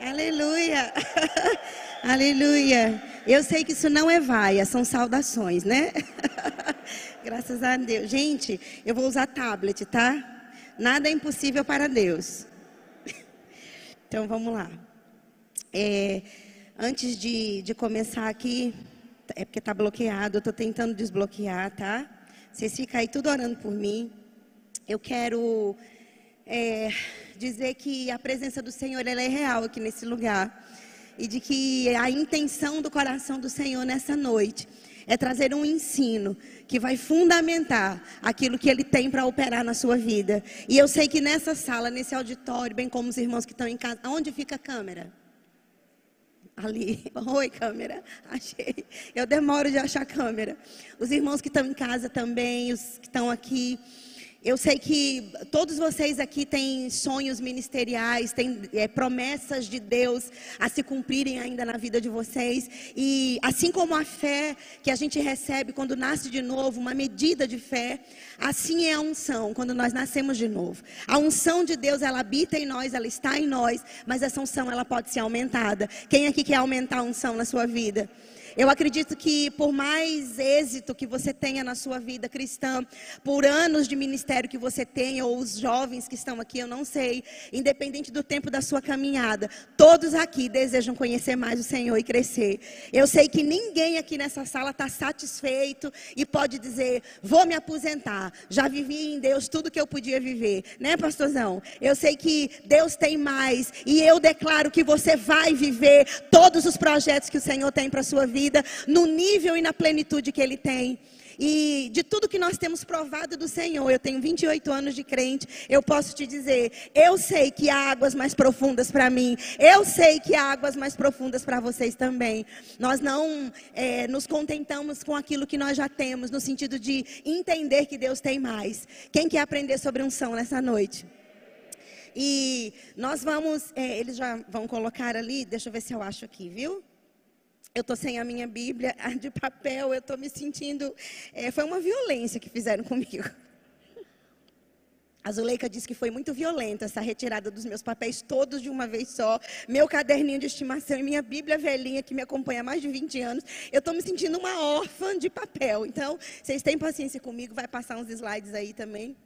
Aleluia. Aleluia. Eu sei que isso não é vaia, são saudações, né? Graças a Deus. Gente, eu vou usar tablet, tá? Nada é impossível para Deus. Então vamos lá. É, antes de, de começar aqui, é porque está bloqueado, eu estou tentando desbloquear, tá? Vocês ficam aí tudo orando por mim. Eu quero é, dizer que a presença do Senhor é real aqui nesse lugar. E de que a intenção do coração do Senhor nessa noite é trazer um ensino que vai fundamentar aquilo que ele tem para operar na sua vida. E eu sei que nessa sala, nesse auditório, bem como os irmãos que estão em casa, onde fica a câmera? Ali. Oi, câmera. Achei. Eu demoro de achar a câmera. Os irmãos que estão em casa também, os que estão aqui. Eu sei que todos vocês aqui têm sonhos ministeriais, têm é, promessas de Deus a se cumprirem ainda na vida de vocês. E assim como a fé que a gente recebe quando nasce de novo, uma medida de fé, assim é a unção quando nós nascemos de novo. A unção de Deus, ela habita em nós, ela está em nós, mas essa unção ela pode ser aumentada. Quem aqui quer aumentar a unção na sua vida? Eu acredito que por mais êxito que você tenha na sua vida cristã, por anos de ministério que você tenha, ou os jovens que estão aqui, eu não sei, independente do tempo da sua caminhada, todos aqui desejam conhecer mais o Senhor e crescer. Eu sei que ninguém aqui nessa sala está satisfeito e pode dizer, vou me aposentar, já vivi em Deus tudo que eu podia viver, né, pastorzão? Eu sei que Deus tem mais e eu declaro que você vai viver todos os projetos que o Senhor tem para a sua vida vida no nível e na plenitude que Ele tem. E de tudo que nós temos provado do Senhor, eu tenho 28 anos de crente, eu posso te dizer, eu sei que há águas mais profundas para mim, eu sei que há águas mais profundas para vocês também. Nós não é, nos contentamos com aquilo que nós já temos, no sentido de entender que Deus tem mais. Quem quer aprender sobre unção nessa noite? E nós vamos, é, eles já vão colocar ali, deixa eu ver se eu acho aqui, viu? Eu estou sem a minha Bíblia de papel, eu estou me sentindo. É, foi uma violência que fizeram comigo. A Zuleika disse que foi muito violenta essa retirada dos meus papéis todos de uma vez só, meu caderninho de estimação e minha Bíblia velhinha que me acompanha há mais de 20 anos. Eu estou me sentindo uma órfã de papel. Então, vocês têm paciência comigo, vai passar uns slides aí também.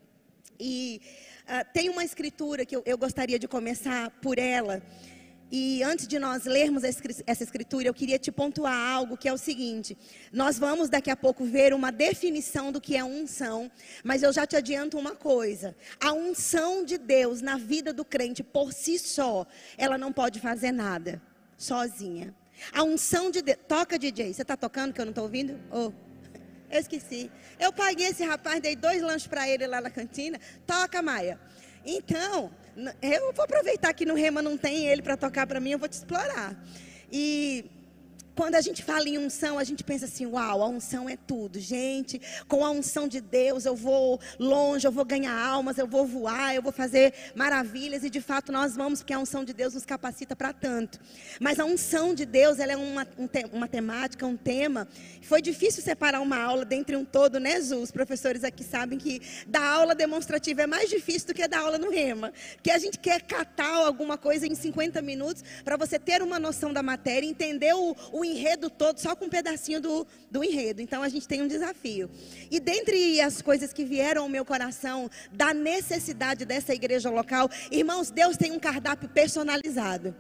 E uh, tem uma escritura que eu, eu gostaria de começar por ela. E antes de nós lermos essa escritura, eu queria te pontuar algo que é o seguinte: nós vamos daqui a pouco ver uma definição do que é unção, mas eu já te adianto uma coisa: a unção de Deus na vida do crente por si só, ela não pode fazer nada sozinha. A unção de Deus. Toca, DJ. Você está tocando que eu não estou ouvindo? Oh, eu esqueci. Eu paguei esse rapaz, dei dois lanches para ele lá na cantina. Toca, Maia. Então, eu vou aproveitar que no Rema não tem ele para tocar para mim, eu vou te explorar. E quando a gente fala em unção, a gente pensa assim: uau, a unção é tudo. Gente, com a unção de Deus eu vou longe, eu vou ganhar almas, eu vou voar, eu vou fazer maravilhas. E de fato nós vamos, porque a unção de Deus nos capacita para tanto. Mas a unção de Deus, ela é uma, um uma temática, um tema. Foi difícil separar uma aula dentre um todo, né, Zu? Os professores aqui sabem que dar aula demonstrativa é mais difícil do que dar aula no rema. Porque a gente quer catar alguma coisa em 50 minutos para você ter uma noção da matéria, entender o, o enredo todo só com um pedacinho do, do enredo. Então a gente tem um desafio. E dentre as coisas que vieram ao meu coração da necessidade dessa igreja local, irmãos, Deus tem um cardápio personalizado.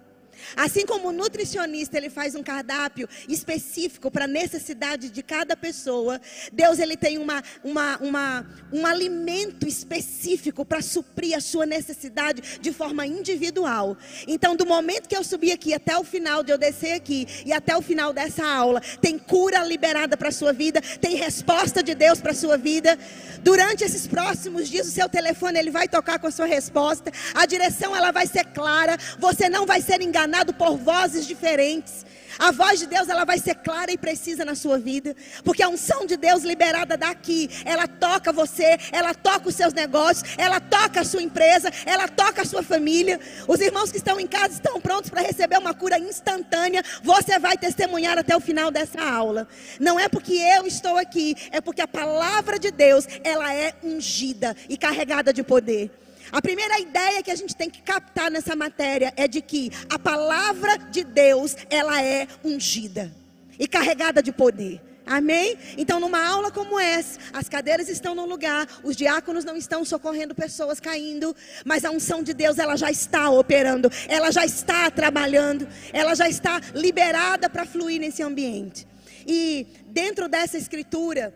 Assim como o nutricionista ele faz um cardápio específico para a necessidade de cada pessoa, Deus ele tem uma, uma, uma, um alimento específico para suprir a sua necessidade de forma individual. Então, do momento que eu subir aqui até o final de eu descer aqui e até o final dessa aula, tem cura liberada para a sua vida, tem resposta de Deus para a sua vida. Durante esses próximos dias, o seu telefone ele vai tocar com a sua resposta, a direção ela vai ser clara, você não vai ser enganado enganado por vozes diferentes. A voz de Deus ela vai ser clara e precisa na sua vida, porque a unção de Deus liberada daqui, ela toca você, ela toca os seus negócios, ela toca a sua empresa, ela toca a sua família. Os irmãos que estão em casa estão prontos para receber uma cura instantânea. Você vai testemunhar até o final dessa aula. Não é porque eu estou aqui, é porque a palavra de Deus, ela é ungida e carregada de poder. A primeira ideia que a gente tem que captar nessa matéria é de que a palavra de Deus, ela é ungida e carregada de poder. Amém? Então, numa aula como essa, as cadeiras estão no lugar, os diáconos não estão socorrendo pessoas caindo, mas a unção de Deus, ela já está operando, ela já está trabalhando, ela já está liberada para fluir nesse ambiente. E dentro dessa escritura,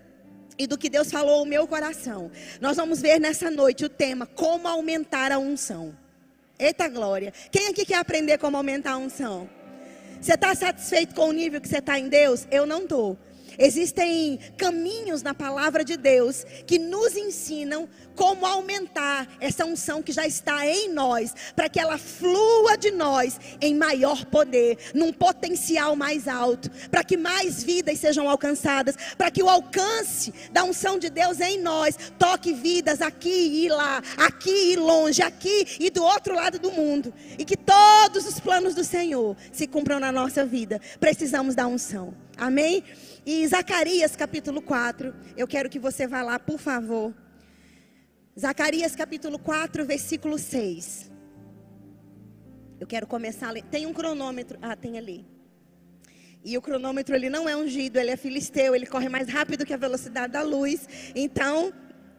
e do que Deus falou ao meu coração. Nós vamos ver nessa noite o tema como aumentar a unção. Eita glória. Quem aqui quer aprender como aumentar a unção? Você está satisfeito com o nível que você está em Deus? Eu não estou. Existem caminhos na palavra de Deus que nos ensinam como aumentar essa unção que já está em nós, para que ela flua de nós em maior poder, num potencial mais alto, para que mais vidas sejam alcançadas, para que o alcance da unção de Deus em nós toque vidas aqui e lá, aqui e longe, aqui e do outro lado do mundo, e que todos os planos do Senhor se cumpram na nossa vida. Precisamos da unção. Amém? E Zacarias capítulo 4, eu quero que você vá lá, por favor. Zacarias capítulo 4, versículo 6. Eu quero começar a ler. Tem um cronômetro. Ah, tem ali. E o cronômetro ele não é ungido, ele é filisteu, ele corre mais rápido que a velocidade da luz. Então,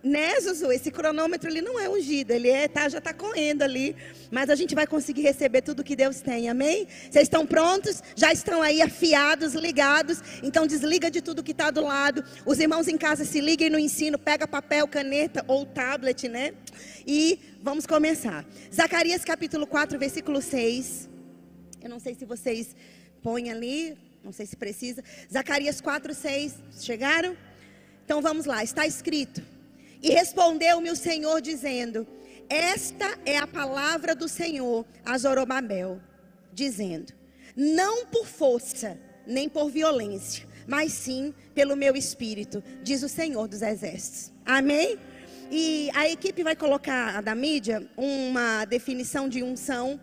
né, Zuzu? Esse cronômetro ele não é ungido, ele é, tá, já está correndo ali. Mas a gente vai conseguir receber tudo que Deus tem, amém? Vocês estão prontos? Já estão aí afiados, ligados? Então desliga de tudo que está do lado. Os irmãos em casa se liguem no ensino, pega papel, caneta ou tablet, né? E vamos começar. Zacarias capítulo 4, versículo 6. Eu não sei se vocês põem ali, não sei se precisa. Zacarias 4, 6. Chegaram? Então vamos lá, está escrito. E respondeu-me o Senhor, dizendo: Esta é a palavra do Senhor a Zorobabel, dizendo: Não por força, nem por violência, mas sim pelo meu espírito, diz o Senhor dos Exércitos. Amém? E a equipe vai colocar da mídia uma definição de unção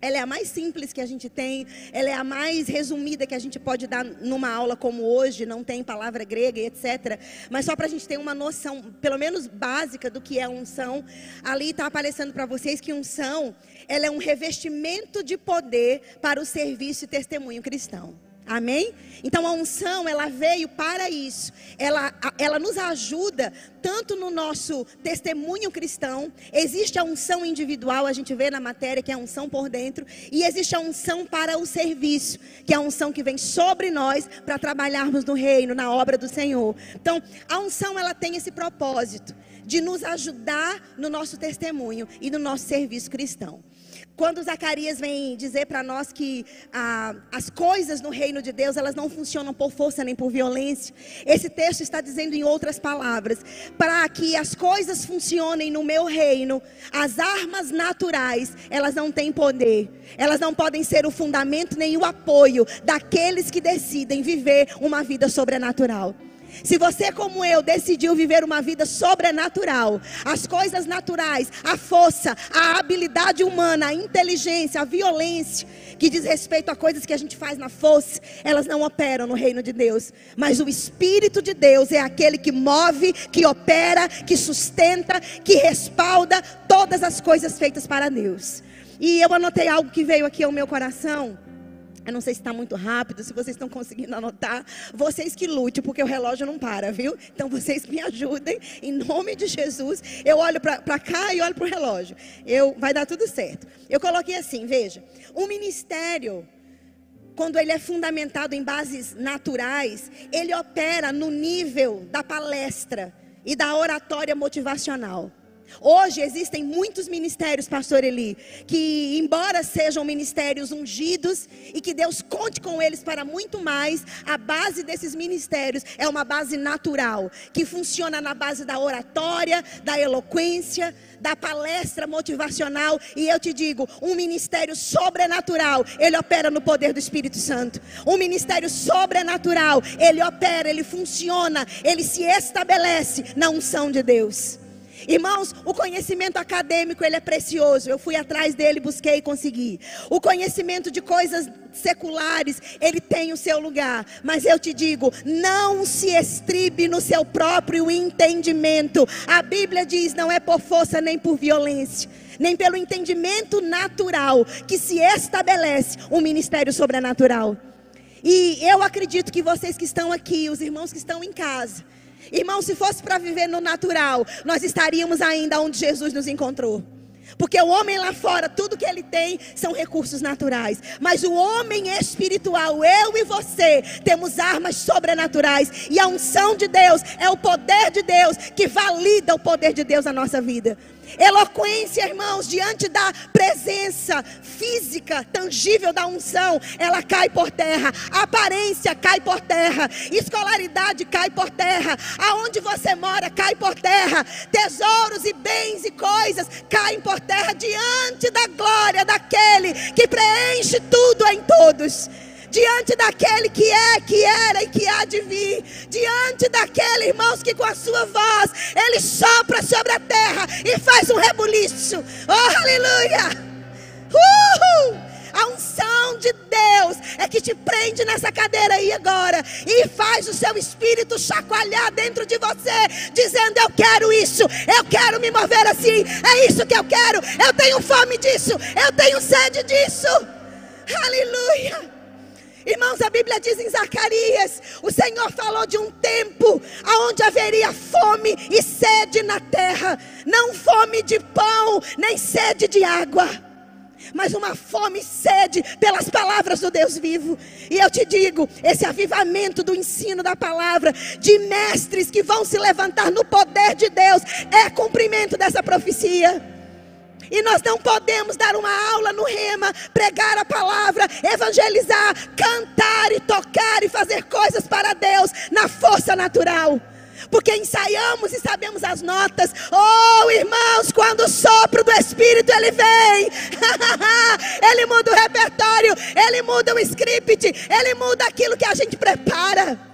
ela é a mais simples que a gente tem, ela é a mais resumida que a gente pode dar numa aula como hoje, não tem palavra grega e etc. Mas só para a gente ter uma noção, pelo menos básica, do que é unção, ali está aparecendo para vocês que unção, ela é um revestimento de poder para o serviço e testemunho cristão. Amém? Então a unção, ela veio para isso. Ela, ela nos ajuda tanto no nosso testemunho cristão. Existe a unção individual, a gente vê na matéria que é a unção por dentro. E existe a unção para o serviço, que é a unção que vem sobre nós para trabalharmos no reino, na obra do Senhor. Então a unção, ela tem esse propósito de nos ajudar no nosso testemunho e no nosso serviço cristão. Quando Zacarias vem dizer para nós que ah, as coisas no reino de Deus, elas não funcionam por força nem por violência, esse texto está dizendo em outras palavras, para que as coisas funcionem no meu reino, as armas naturais, elas não têm poder, elas não podem ser o fundamento nem o apoio daqueles que decidem viver uma vida sobrenatural. Se você, como eu, decidiu viver uma vida sobrenatural, as coisas naturais, a força, a habilidade humana, a inteligência, a violência, que diz respeito a coisas que a gente faz na força, elas não operam no reino de Deus. Mas o Espírito de Deus é aquele que move, que opera, que sustenta, que respalda todas as coisas feitas para Deus. E eu anotei algo que veio aqui ao meu coração eu não sei se está muito rápido, se vocês estão conseguindo anotar. Vocês que lute, porque o relógio não para, viu? Então vocês me ajudem, em nome de Jesus. Eu olho para cá e olho para o relógio. Eu, vai dar tudo certo. Eu coloquei assim, veja. O ministério, quando ele é fundamentado em bases naturais, ele opera no nível da palestra e da oratória motivacional. Hoje existem muitos ministérios, pastor Eli, que embora sejam ministérios ungidos e que Deus conte com eles para muito mais, a base desses ministérios é uma base natural, que funciona na base da oratória, da eloquência, da palestra motivacional, e eu te digo, um ministério sobrenatural, ele opera no poder do Espírito Santo. Um ministério sobrenatural, ele opera, ele funciona, ele se estabelece na unção de Deus. Irmãos, o conhecimento acadêmico ele é precioso. Eu fui atrás dele, busquei e consegui. O conhecimento de coisas seculares, ele tem o seu lugar. Mas eu te digo, não se estribe no seu próprio entendimento. A Bíblia diz: não é por força nem por violência, nem pelo entendimento natural que se estabelece um ministério sobrenatural. E eu acredito que vocês que estão aqui, os irmãos que estão em casa, Irmão, se fosse para viver no natural, nós estaríamos ainda onde Jesus nos encontrou. Porque o homem lá fora, tudo que ele tem são recursos naturais. Mas o homem espiritual, eu e você, temos armas sobrenaturais. E a unção de Deus é o poder de Deus que valida o poder de Deus na nossa vida. Eloquência, irmãos, diante da presença física, tangível da unção, ela cai por terra. Aparência cai por terra. Escolaridade cai por terra. Aonde você mora cai por terra. Tesouros e bens e coisas caem por terra diante da glória daquele que preenche tudo em todos diante daquele que é, que era e que há de vir, diante daquele, irmãos, que com a sua voz ele sopra sobre a terra e faz um rebuliço. Oh, aleluia! Uhul! A unção de Deus é que te prende nessa cadeira aí agora e faz o seu espírito chacoalhar dentro de você, dizendo: Eu quero isso, eu quero me mover assim, é isso que eu quero, eu tenho fome disso, eu tenho sede disso. Aleluia. Irmãos, a Bíblia diz em Zacarias: o Senhor falou de um tempo onde haveria fome e sede na terra, não fome de pão, nem sede de água, mas uma fome e sede pelas palavras do Deus vivo. E eu te digo: esse avivamento do ensino da palavra, de mestres que vão se levantar no poder de Deus, é cumprimento dessa profecia. E nós não podemos dar uma aula no rema, pregar a palavra, evangelizar, cantar e tocar e fazer coisas para Deus na força natural. Porque ensaiamos e sabemos as notas. Oh, irmãos, quando o sopro do Espírito ele vem, ele muda o repertório, ele muda o script, ele muda aquilo que a gente prepara.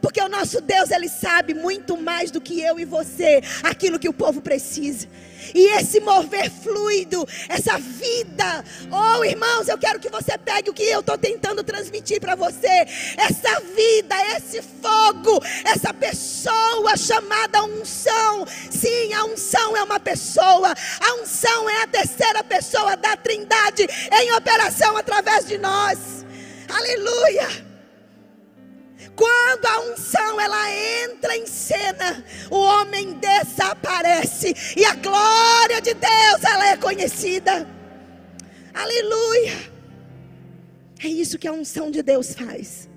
Porque o nosso Deus, ele sabe muito mais do que eu e você, aquilo que o povo precisa. E esse mover fluido, essa vida, oh irmãos, eu quero que você pegue o que eu estou tentando transmitir para você. Essa vida, esse fogo, essa pessoa chamada unção. Sim, a unção é uma pessoa. A unção é a terceira pessoa da Trindade em operação através de nós. Aleluia. Quando a unção ela entra em cena, o homem desaparece e a glória de Deus ela é conhecida. Aleluia. É isso que a unção de Deus faz.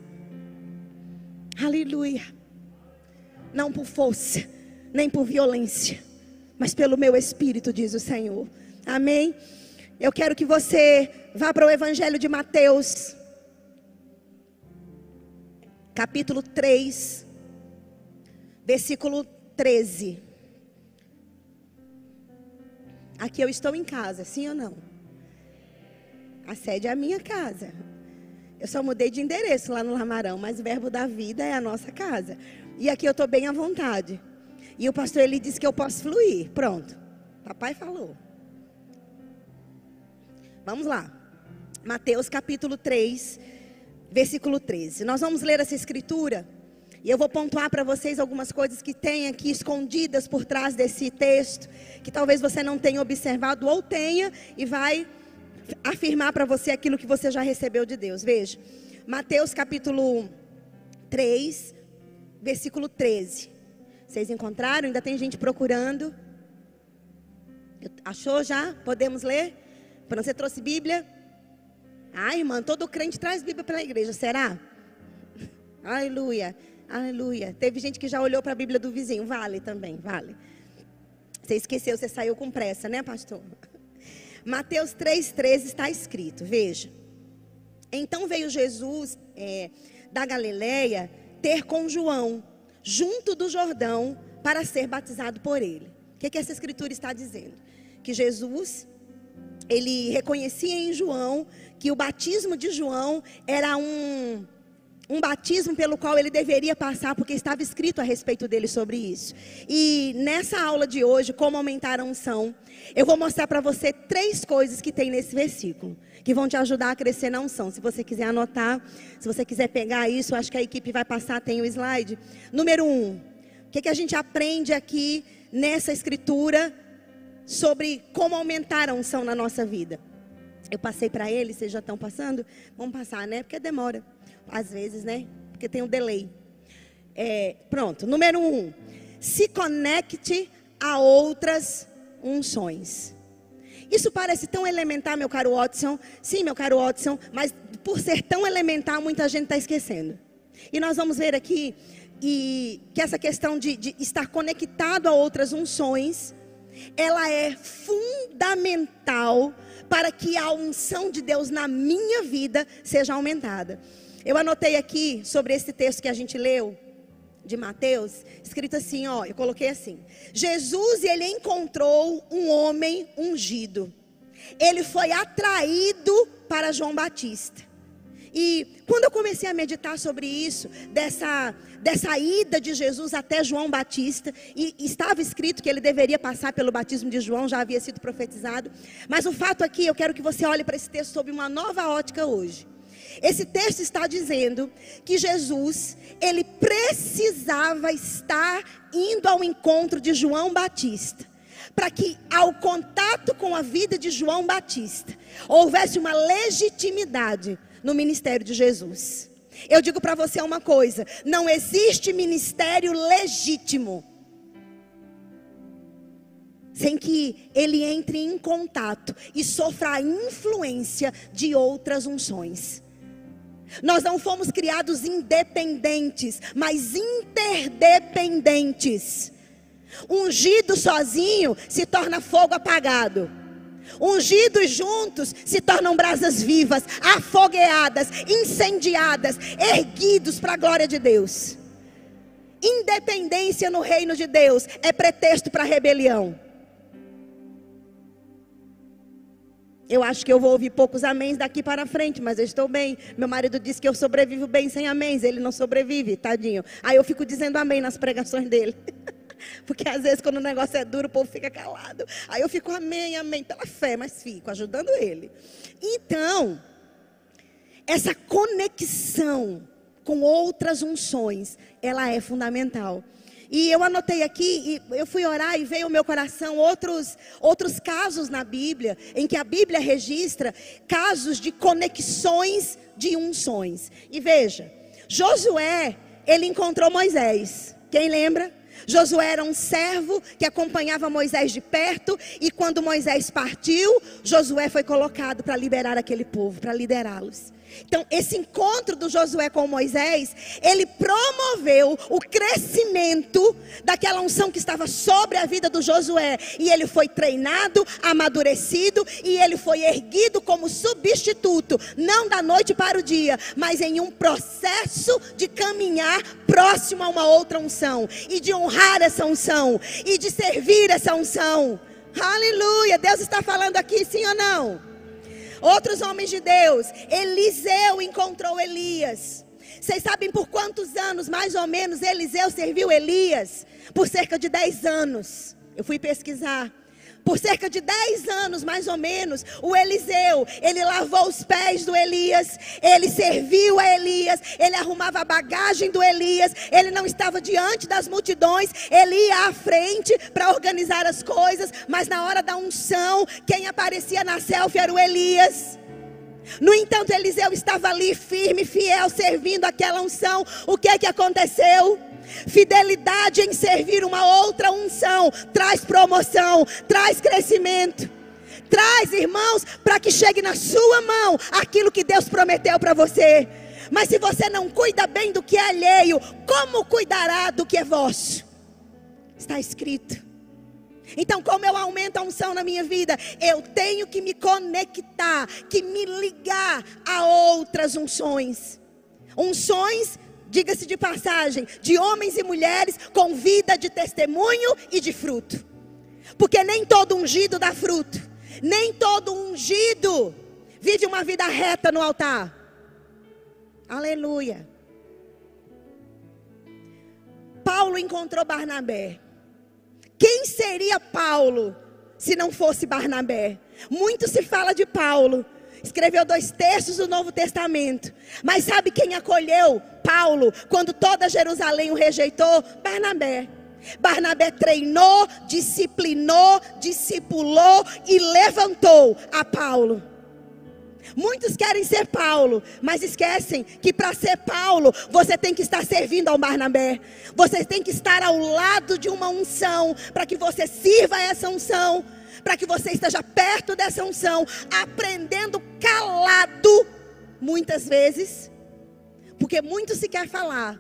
Aleluia. Não por força, nem por violência, mas pelo meu espírito, diz o Senhor. Amém. Eu quero que você vá para o Evangelho de Mateus capítulo 3, versículo 13. Aqui eu estou em casa, sim ou não? A sede é a minha casa. Eu só mudei de endereço lá no Lamarão, mas o verbo da vida é a nossa casa. E aqui eu estou bem à vontade. E o pastor ele disse que eu posso fluir. Pronto. Papai falou. Vamos lá. Mateus capítulo 3, versículo 13. Nós vamos ler essa escritura e eu vou pontuar para vocês algumas coisas que tem aqui escondidas por trás desse texto, que talvez você não tenha observado ou tenha e vai afirmar para você aquilo que você já recebeu de Deus. Veja, Mateus capítulo 3, versículo 13. Vocês encontraram? Ainda tem gente procurando. Achou já? Podemos ler? Quando você trouxe Bíblia? Ah, irmã, todo crente traz Bíblia para a igreja, será? Aleluia, aleluia. Teve gente que já olhou para a Bíblia do vizinho, vale também, vale. Você esqueceu, você saiu com pressa, né, pastor? Mateus 3,13 está escrito, veja. Então veio Jesus é, da Galileia ter com João, junto do Jordão, para ser batizado por ele. O que, que essa escritura está dizendo? Que Jesus, ele reconhecia em João que o batismo de João era um um batismo pelo qual ele deveria passar, porque estava escrito a respeito dele sobre isso. E nessa aula de hoje, como aumentar a unção, eu vou mostrar para você três coisas que tem nesse versículo, que vão te ajudar a crescer na unção. Se você quiser anotar, se você quiser pegar isso, acho que a equipe vai passar, tem o slide. Número um, o que, que a gente aprende aqui nessa escritura sobre como aumentar a unção na nossa vida? Eu passei para ele, vocês já estão passando? Vamos passar, né? Porque demora às vezes, né? Porque tem um delay. É, pronto, número um, se conecte a outras unções. Isso parece tão elementar, meu caro Watson. Sim, meu caro Watson, mas por ser tão elementar, muita gente está esquecendo. E nós vamos ver aqui e, que essa questão de, de estar conectado a outras unções, ela é fundamental para que a unção de Deus na minha vida seja aumentada. Eu anotei aqui sobre esse texto que a gente leu de Mateus, escrito assim, ó, eu coloquei assim: Jesus ele encontrou um homem ungido. Ele foi atraído para João Batista. E quando eu comecei a meditar sobre isso, dessa, dessa ida de Jesus até João Batista, e estava escrito que ele deveria passar pelo batismo de João, já havia sido profetizado. Mas o fato aqui, eu quero que você olhe para esse texto sob uma nova ótica hoje. Esse texto está dizendo que Jesus, ele precisava estar indo ao encontro de João Batista, para que ao contato com a vida de João Batista houvesse uma legitimidade no ministério de Jesus. Eu digo para você uma coisa: não existe ministério legítimo sem que ele entre em contato e sofra a influência de outras unções. Nós não fomos criados independentes, mas interdependentes. Ungido sozinho se torna fogo apagado. Ungidos juntos se tornam brasas vivas, afogueadas, incendiadas, erguidos para a glória de Deus. Independência no reino de Deus é pretexto para rebelião. Eu acho que eu vou ouvir poucos améns daqui para frente, mas eu estou bem. Meu marido disse que eu sobrevivo bem sem améns, ele não sobrevive, tadinho. Aí eu fico dizendo amém nas pregações dele. Porque às vezes quando o negócio é duro, o povo fica calado. Aí eu fico amém, amém, pela fé, mas fico ajudando ele. Então, essa conexão com outras unções, ela é fundamental. E eu anotei aqui, e eu fui orar e veio ao meu coração outros, outros casos na Bíblia, em que a Bíblia registra casos de conexões de unções. E veja, Josué, ele encontrou Moisés. Quem lembra? Josué era um servo que acompanhava Moisés de perto, e quando Moisés partiu, Josué foi colocado para liberar aquele povo, para liderá-los. Então, esse encontro do Josué com Moisés, ele promoveu o crescimento daquela unção que estava sobre a vida do Josué. E ele foi treinado, amadurecido e ele foi erguido como substituto, não da noite para o dia, mas em um processo de caminhar próximo a uma outra unção e de honrar essa unção e de servir essa unção. Aleluia! Deus está falando aqui, sim ou não? Outros homens de Deus, Eliseu encontrou Elias. Vocês sabem por quantos anos, mais ou menos, Eliseu serviu Elias? Por cerca de 10 anos. Eu fui pesquisar. Por cerca de 10 anos, mais ou menos, o Eliseu, ele lavou os pés do Elias, ele serviu a Elias, ele arrumava a bagagem do Elias, ele não estava diante das multidões, ele ia à frente para organizar as coisas, mas na hora da unção, quem aparecia na selfie era o Elias. No entanto, Eliseu estava ali firme, fiel, servindo aquela unção. O que é que aconteceu? Fidelidade em servir uma outra unção traz promoção, traz crescimento. Traz, irmãos, para que chegue na sua mão aquilo que Deus prometeu para você. Mas se você não cuida bem do que é alheio, como cuidará do que é vosso? Está escrito. Então, como eu aumento a unção na minha vida, eu tenho que me conectar, que me ligar a outras unções. Unções diga-se de passagem, de homens e mulheres com vida de testemunho e de fruto. Porque nem todo ungido dá fruto, nem todo ungido vive uma vida reta no altar. Aleluia. Paulo encontrou Barnabé. Quem seria Paulo se não fosse Barnabé? Muito se fala de Paulo, Escreveu dois terços do Novo Testamento. Mas sabe quem acolheu Paulo quando toda Jerusalém o rejeitou? Barnabé. Barnabé treinou, disciplinou, discipulou e levantou a Paulo. Muitos querem ser Paulo, mas esquecem que para ser Paulo, você tem que estar servindo ao Barnabé. Você tem que estar ao lado de uma unção, para que você sirva essa unção, para que você esteja perto dessa unção, aprendendo calado, muitas vezes, porque muito se quer falar.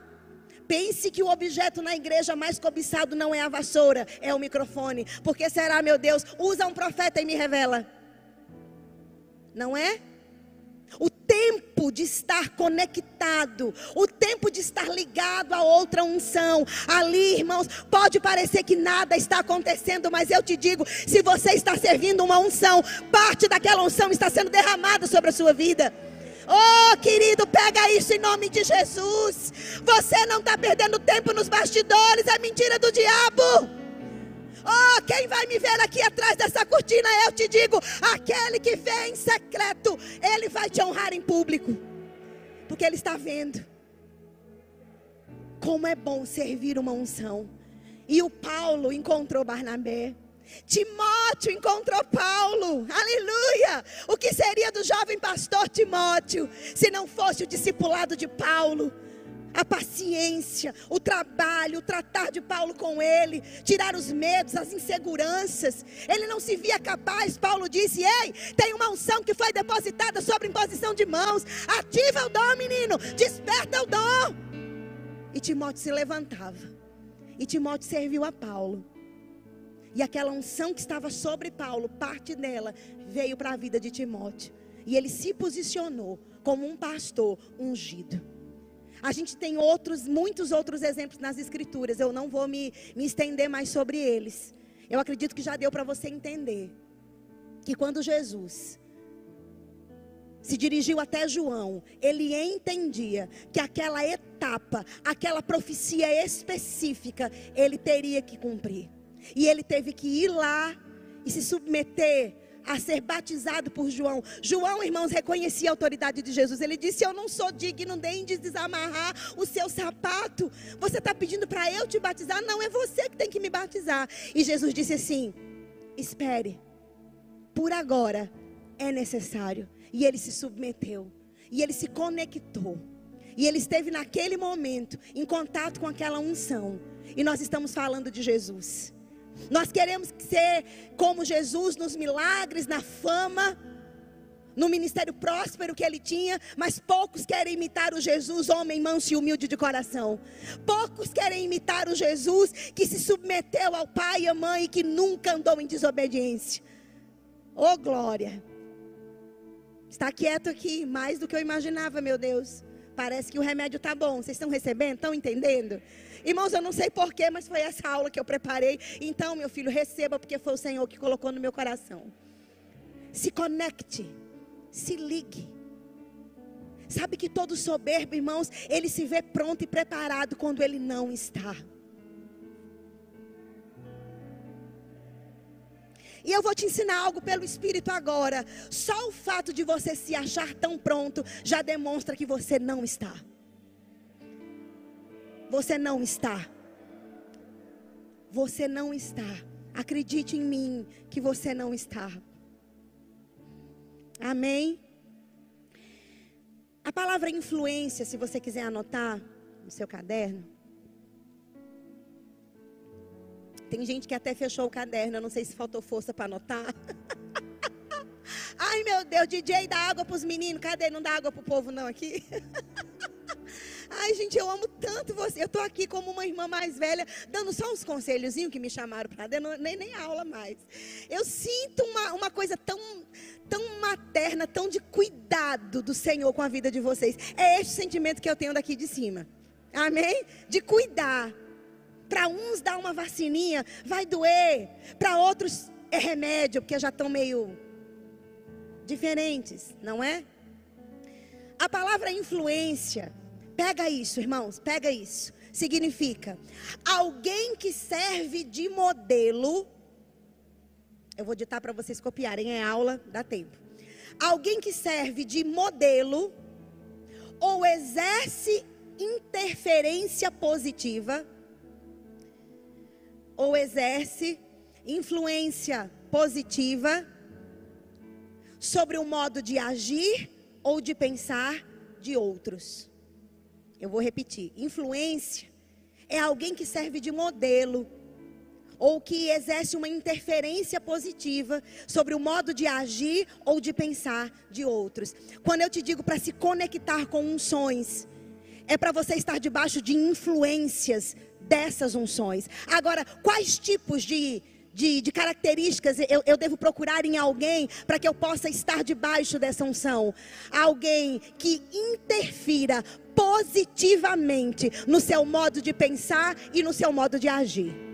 Pense que o objeto na igreja mais cobiçado não é a vassoura, é o microfone. Porque será, meu Deus, usa um profeta e me revela. Não é? O tempo de estar conectado, o tempo de estar ligado a outra unção. Ali, irmãos, pode parecer que nada está acontecendo, mas eu te digo: se você está servindo uma unção, parte daquela unção está sendo derramada sobre a sua vida. Oh, querido, pega isso em nome de Jesus. Você não está perdendo tempo nos bastidores, é mentira do diabo. Oh, quem vai me ver aqui atrás dessa cortina, eu te digo: aquele que vem em secreto, ele vai te honrar em público, porque ele está vendo. Como é bom servir uma unção. E o Paulo encontrou Barnabé. Timóteo encontrou Paulo, aleluia. O que seria do jovem pastor Timóteo se não fosse o discipulado de Paulo? A paciência, o trabalho, o tratar de Paulo com ele, tirar os medos, as inseguranças. Ele não se via capaz. Paulo disse: Ei, tem uma unção que foi depositada sobre imposição de mãos. Ativa o dom, menino, desperta o dom. E Timóteo se levantava. E Timóteo serviu a Paulo. E aquela unção que estava sobre Paulo, parte dela veio para a vida de Timóteo. E ele se posicionou como um pastor ungido. A gente tem outros, muitos outros exemplos nas escrituras. Eu não vou me, me estender mais sobre eles. Eu acredito que já deu para você entender que quando Jesus se dirigiu até João, ele entendia que aquela etapa, aquela profecia específica, ele teria que cumprir. E ele teve que ir lá e se submeter a ser batizado por João. João, irmãos, reconhecia a autoridade de Jesus. Ele disse: Eu não sou digno nem de desamarrar o seu sapato. Você está pedindo para eu te batizar? Não, é você que tem que me batizar. E Jesus disse assim: Espere, por agora é necessário. E ele se submeteu. E ele se conectou. E ele esteve naquele momento em contato com aquela unção. E nós estamos falando de Jesus. Nós queremos ser como Jesus nos milagres, na fama, no ministério próspero que ele tinha, mas poucos querem imitar o Jesus, homem manso e humilde de coração. Poucos querem imitar o Jesus que se submeteu ao pai e à mãe e que nunca andou em desobediência. Oh glória! Está quieto aqui, mais do que eu imaginava, meu Deus. Parece que o remédio está bom. Vocês estão recebendo? Estão entendendo? Irmãos, eu não sei porquê, mas foi essa aula que eu preparei. Então, meu filho, receba, porque foi o Senhor que colocou no meu coração. Se conecte, se ligue. Sabe que todo soberbo, irmãos, ele se vê pronto e preparado quando ele não está. E eu vou te ensinar algo pelo Espírito agora. Só o fato de você se achar tão pronto já demonstra que você não está. Você não está. Você não está. Acredite em mim que você não está. Amém? A palavra influência, se você quiser anotar no seu caderno. Tem gente que até fechou o caderno, eu não sei se faltou força para anotar. Ai meu Deus, DJ dá água para os meninos, cadê? Não dá água para o povo não aqui? Ai, gente, eu amo tanto você. Eu estou aqui como uma irmã mais velha, dando só uns conselhozinhos que me chamaram para dar, nem, nem aula mais. Eu sinto uma, uma coisa tão, tão materna, tão de cuidado do Senhor com a vida de vocês. É este sentimento que eu tenho daqui de cima. Amém? De cuidar. Para uns dar uma vacininha, vai doer. Para outros é remédio, porque já estão meio diferentes, não é? A palavra influência Pega isso, irmãos, pega isso. significa alguém que serve de modelo. Eu vou ditar para vocês copiarem, é aula, dá tempo. Alguém que serve de modelo ou exerce interferência positiva ou exerce influência positiva sobre o modo de agir ou de pensar de outros. Eu vou repetir: influência é alguém que serve de modelo ou que exerce uma interferência positiva sobre o modo de agir ou de pensar de outros. Quando eu te digo para se conectar com unções, é para você estar debaixo de influências dessas unções. Agora, quais tipos de, de, de características eu, eu devo procurar em alguém para que eu possa estar debaixo dessa unção? Alguém que interfira positivamente no seu modo de pensar e no seu modo de agir.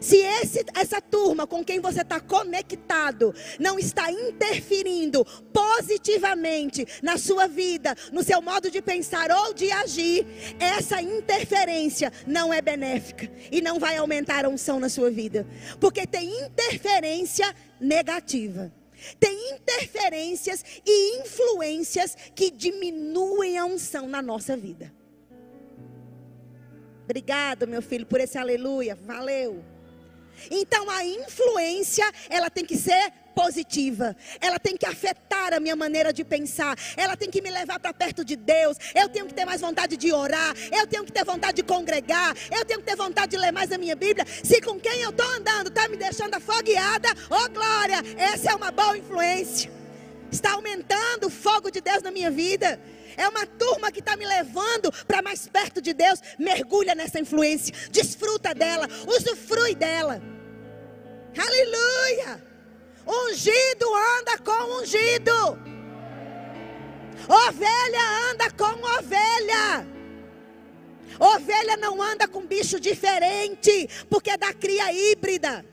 Se esse, essa turma com quem você está conectado não está interferindo positivamente na sua vida, no seu modo de pensar ou de agir, essa interferência não é benéfica e não vai aumentar a unção na sua vida, porque tem interferência negativa. Tem interferências e influências que diminuem a unção na nossa vida. Obrigado, meu filho, por esse aleluia. Valeu. Então a influência, ela tem que ser positiva. Ela tem que afetar a minha maneira de pensar. Ela tem que me levar para perto de Deus. Eu tenho que ter mais vontade de orar. Eu tenho que ter vontade de congregar. Eu tenho que ter vontade de ler mais a minha Bíblia. Se com quem eu estou andando está me deixando afogueada, oh glória, essa é uma boa influência. Está aumentando o fogo de Deus na minha vida. É uma turma que está me levando para mais perto de Deus. Mergulha nessa influência. Desfruta dela. Usufrui dela. Aleluia. Ungido anda com ungido. Ovelha anda com ovelha. Ovelha não anda com bicho diferente, porque é da cria híbrida.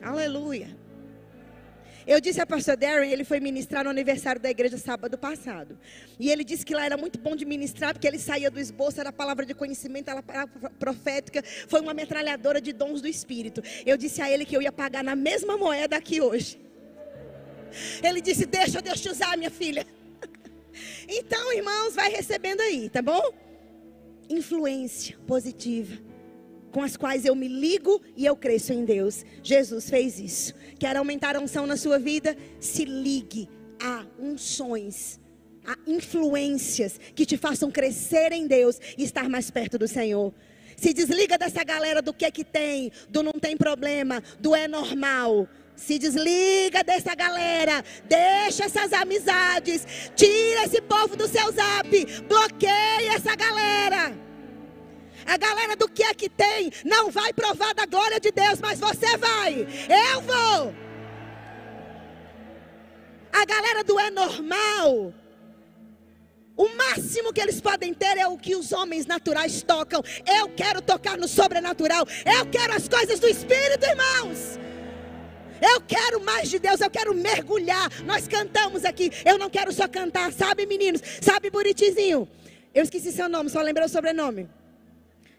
Aleluia. Eu disse a pastor Darren, ele foi ministrar no aniversário da igreja sábado passado. E ele disse que lá era muito bom de ministrar, porque ele saía do esboço, era palavra de conhecimento, era profética, foi uma metralhadora de dons do Espírito. Eu disse a ele que eu ia pagar na mesma moeda aqui hoje. Ele disse: Deixa Deus te usar, minha filha. Então, irmãos, vai recebendo aí, tá bom? Influência positiva com as quais eu me ligo e eu cresço em Deus. Jesus fez isso. Quer aumentar a unção na sua vida? Se ligue a unções, a influências que te façam crescer em Deus e estar mais perto do Senhor. Se desliga dessa galera do que é que tem, do não tem problema, do é normal. Se desliga dessa galera, deixa essas amizades, tira esse povo do seu zap, bloqueia essa galera. A galera do que é que tem não vai provar da glória de Deus, mas você vai. Eu vou. A galera do é normal. O máximo que eles podem ter é o que os homens naturais tocam. Eu quero tocar no sobrenatural. Eu quero as coisas do Espírito, irmãos. Eu quero mais de Deus, eu quero mergulhar. Nós cantamos aqui. Eu não quero só cantar, sabe, meninos? Sabe, Buritizinho? Eu esqueci seu nome, só lembrei o sobrenome.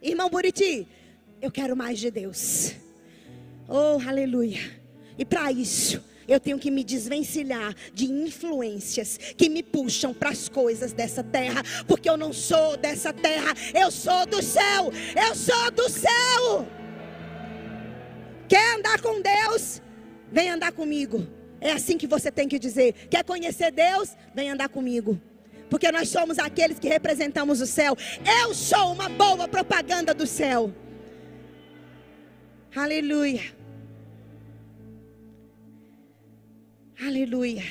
Irmão Buriti, eu quero mais de Deus. Oh, aleluia. E para isso, eu tenho que me desvencilhar de influências que me puxam para as coisas dessa terra, porque eu não sou dessa terra, eu sou do céu. Eu sou do céu. Quer andar com Deus? Vem andar comigo. É assim que você tem que dizer. Quer conhecer Deus? Vem andar comigo porque nós somos aqueles que representamos o céu. Eu sou uma boa propaganda do céu. Aleluia. Aleluia.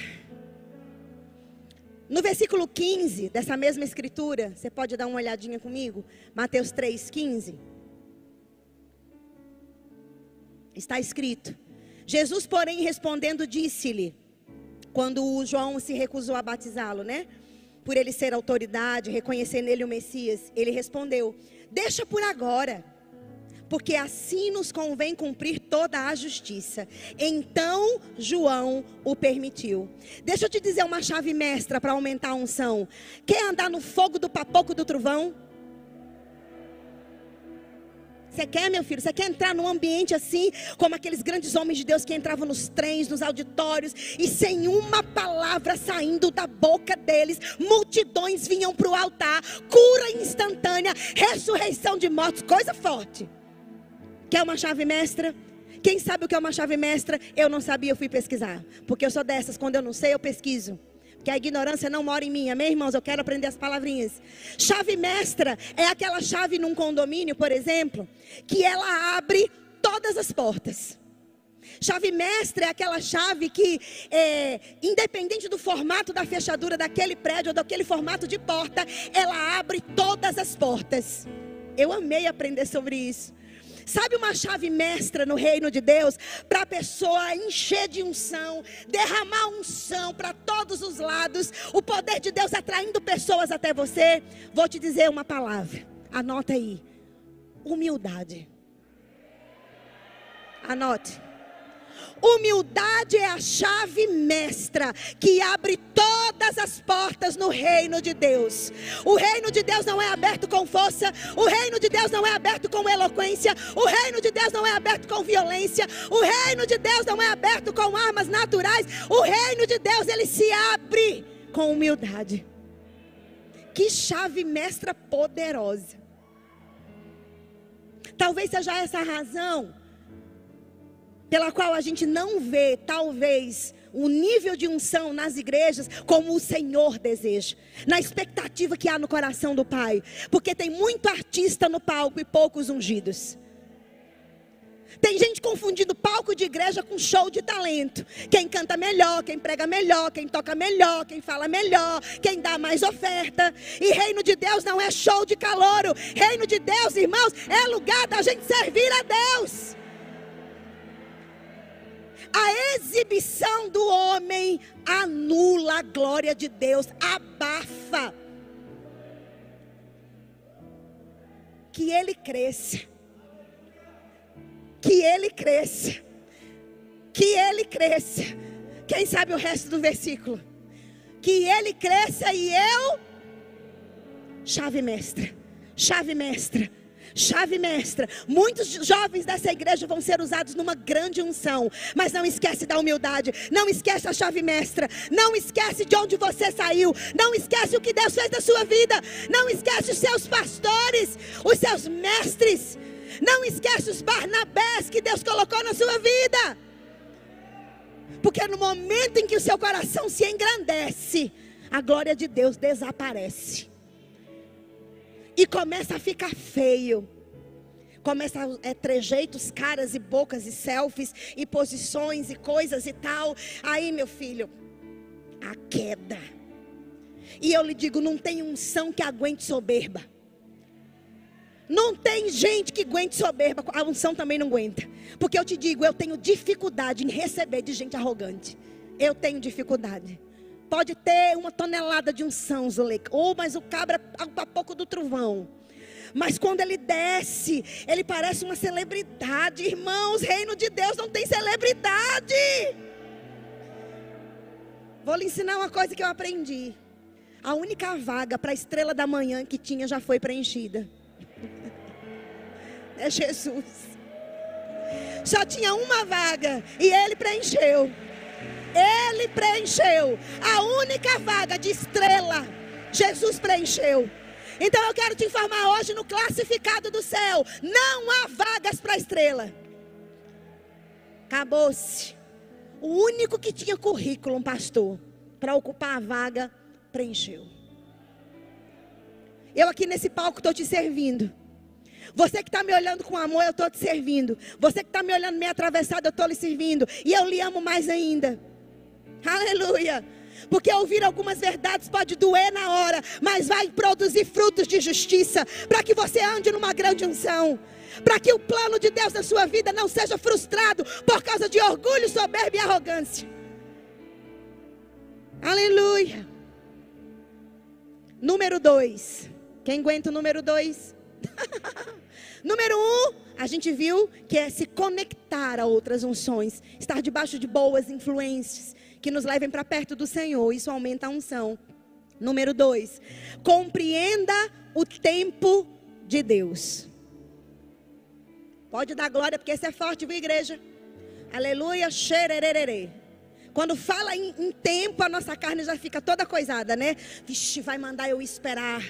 No versículo 15 dessa mesma escritura, você pode dar uma olhadinha comigo? Mateus 3,15. Está escrito: Jesus, porém, respondendo, disse-lhe, quando o João se recusou a batizá-lo, né? Por ele ser autoridade, reconhecer nele o Messias, ele respondeu: Deixa por agora, porque assim nos convém cumprir toda a justiça. Então João o permitiu. Deixa eu te dizer uma chave mestra para aumentar a unção. Quer andar no fogo do papoco do trovão? Você quer, meu filho? Você quer entrar num ambiente assim, como aqueles grandes homens de Deus que entravam nos trens, nos auditórios, e sem uma palavra saindo da boca deles, multidões vinham para o altar, cura instantânea, ressurreição de mortos, coisa forte. Quer uma chave mestra? Quem sabe o que é uma chave mestra? Eu não sabia, eu fui pesquisar. Porque eu sou dessas, quando eu não sei, eu pesquiso que a ignorância não mora em mim. Amém, irmãos? Eu quero aprender as palavrinhas. Chave mestra é aquela chave num condomínio, por exemplo, que ela abre todas as portas. Chave mestra é aquela chave que, é, independente do formato da fechadura daquele prédio ou daquele formato de porta, ela abre todas as portas. Eu amei aprender sobre isso. Sabe uma chave mestra no reino de Deus? Para a pessoa encher de unção, derramar unção para todos os lados, o poder de Deus atraindo pessoas até você. Vou te dizer uma palavra, anota aí: humildade. Anote. Humildade é a chave mestra que abre todas as portas no reino de Deus. O reino de Deus não é aberto com força, o reino de Deus não é aberto com eloquência, o reino de Deus não é aberto com violência, o reino de Deus não é aberto com armas naturais. O reino de Deus ele se abre com humildade. Que chave mestra poderosa. Talvez seja essa a razão pela qual a gente não vê, talvez, o nível de unção nas igrejas como o Senhor deseja, na expectativa que há no coração do Pai, porque tem muito artista no palco e poucos ungidos. Tem gente confundindo palco de igreja com show de talento. Quem canta melhor, quem prega melhor, quem toca melhor, quem fala melhor, quem dá mais oferta. E reino de Deus não é show de calouro. Reino de Deus, irmãos, é lugar da gente servir a Deus. A exibição do homem anula a glória de Deus, abafa. Que ele cresça. Que ele cresça. Que ele cresça. Quem sabe o resto do versículo? Que ele cresça e eu. Chave mestra. Chave mestra chave mestra. Muitos jovens dessa igreja vão ser usados numa grande unção. Mas não esquece da humildade. Não esquece a chave mestra. Não esquece de onde você saiu. Não esquece o que Deus fez da sua vida. Não esquece os seus pastores, os seus mestres. Não esquece os Barnabés que Deus colocou na sua vida. Porque no momento em que o seu coração se engrandece, a glória de Deus desaparece e começa a ficar feio. Começa a é, trejeitos, caras e bocas e selfies e posições e coisas e tal. Aí, meu filho, a queda. E eu lhe digo, não tem unção que aguente soberba. Não tem gente que aguente soberba, a unção também não aguenta. Porque eu te digo, eu tenho dificuldade em receber de gente arrogante. Eu tenho dificuldade. Pode ter uma tonelada de unção, Zuleika. Ou, mas o cabra é pouco do trovão. Mas quando ele desce, ele parece uma celebridade. Irmãos, reino de Deus não tem celebridade. Vou lhe ensinar uma coisa que eu aprendi. A única vaga para a estrela da manhã que tinha já foi preenchida. É Jesus. Só tinha uma vaga e ele preencheu. Ele preencheu. A única vaga de estrela, Jesus preencheu. Então eu quero te informar hoje no classificado do céu: não há vagas para estrela. Acabou-se. O único que tinha currículo, um pastor, para ocupar a vaga, preencheu. Eu aqui nesse palco estou te servindo. Você que está me olhando com amor, eu estou te servindo. Você que está me olhando meio atravessado, eu estou lhe servindo. E eu lhe amo mais ainda. Aleluia. Porque ouvir algumas verdades pode doer na hora, mas vai produzir frutos de justiça para que você ande numa grande unção. Para que o plano de Deus na sua vida não seja frustrado por causa de orgulho, soberba e arrogância. Aleluia. Número dois. Quem aguenta o número dois? Número um, a gente viu que é se conectar a outras unções, estar debaixo de boas influências que nos levem para perto do Senhor. Isso aumenta a unção. Número dois, compreenda o tempo de Deus. Pode dar glória, porque esse é forte, viu, igreja? Aleluia, xerererê. Quando fala em, em, tempo, a nossa carne já fica toda coisada, né? Vixe, vai mandar eu esperar.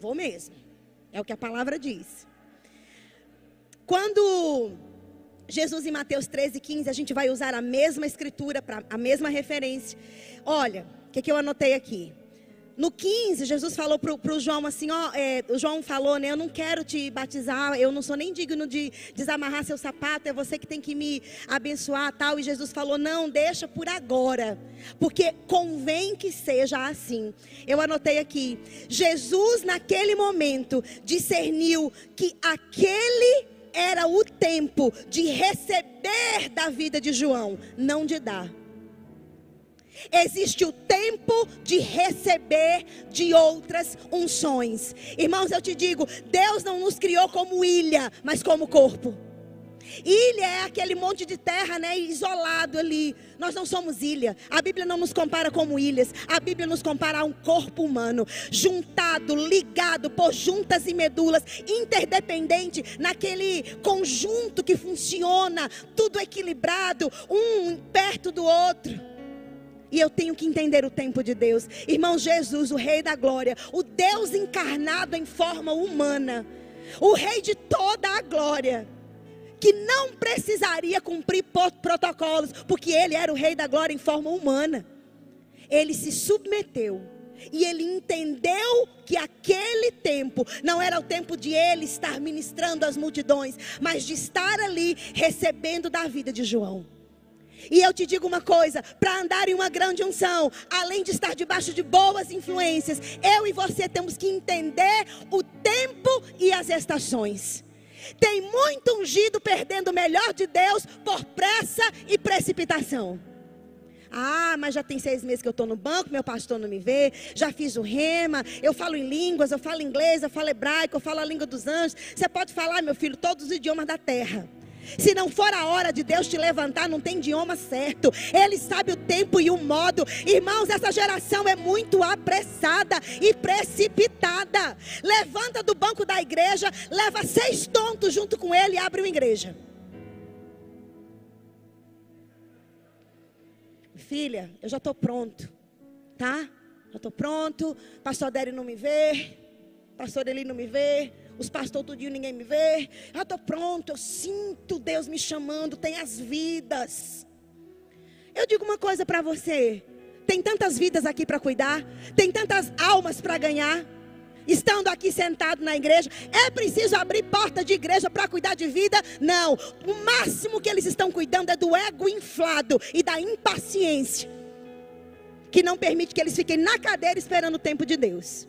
Vou mesmo. É o que a palavra diz. Quando Jesus em Mateus 13, 15, a gente vai usar a mesma escritura, pra, a mesma referência. Olha, o que, que eu anotei aqui? No 15, Jesus falou para o João assim: ó, é, o João falou, né? Eu não quero te batizar, eu não sou nem digno de desamarrar seu sapato, é você que tem que me abençoar, tal. E Jesus falou: não, deixa por agora, porque convém que seja assim. Eu anotei aqui: Jesus, naquele momento, discerniu que aquele era o tempo de receber da vida de João, não de dar. Existe o tempo de receber de outras unções. Irmãos, eu te digo, Deus não nos criou como ilha, mas como corpo. Ilha é aquele monte de terra, né, isolado ali. Nós não somos ilha. A Bíblia não nos compara como ilhas. A Bíblia nos compara a um corpo humano, juntado, ligado por juntas e medulas, interdependente naquele conjunto que funciona, tudo equilibrado, um perto do outro. E eu tenho que entender o tempo de Deus. Irmão Jesus, o Rei da Glória, o Deus encarnado em forma humana, o Rei de toda a glória, que não precisaria cumprir protocolos, porque ele era o Rei da Glória em forma humana. Ele se submeteu. E ele entendeu que aquele tempo não era o tempo de ele estar ministrando às multidões, mas de estar ali recebendo da vida de João. E eu te digo uma coisa: para andar em uma grande unção, além de estar debaixo de boas influências, eu e você temos que entender o tempo e as estações. Tem muito ungido perdendo o melhor de Deus por pressa e precipitação. Ah, mas já tem seis meses que eu estou no banco, meu pastor não me vê. Já fiz o rema, eu falo em línguas, eu falo inglês, eu falo hebraico, eu falo a língua dos anjos. Você pode falar, meu filho, todos os idiomas da terra. Se não for a hora de Deus te levantar, não tem idioma certo. Ele sabe o tempo e o modo. Irmãos, essa geração é muito apressada e precipitada. Levanta do banco da igreja, leva seis tontos junto com ele e abre uma igreja. Filha, eu já estou pronto, tá? Já estou pronto. Pastor Dere não me vê. Pastor Eli não me vê os pastores todo dia ninguém me vê. Eu estou pronto, eu sinto Deus me chamando, tem as vidas. Eu digo uma coisa para você: tem tantas vidas aqui para cuidar, tem tantas almas para ganhar. Estando aqui sentado na igreja, é preciso abrir porta de igreja para cuidar de vida? Não. O máximo que eles estão cuidando é do ego inflado e da impaciência, que não permite que eles fiquem na cadeira esperando o tempo de Deus.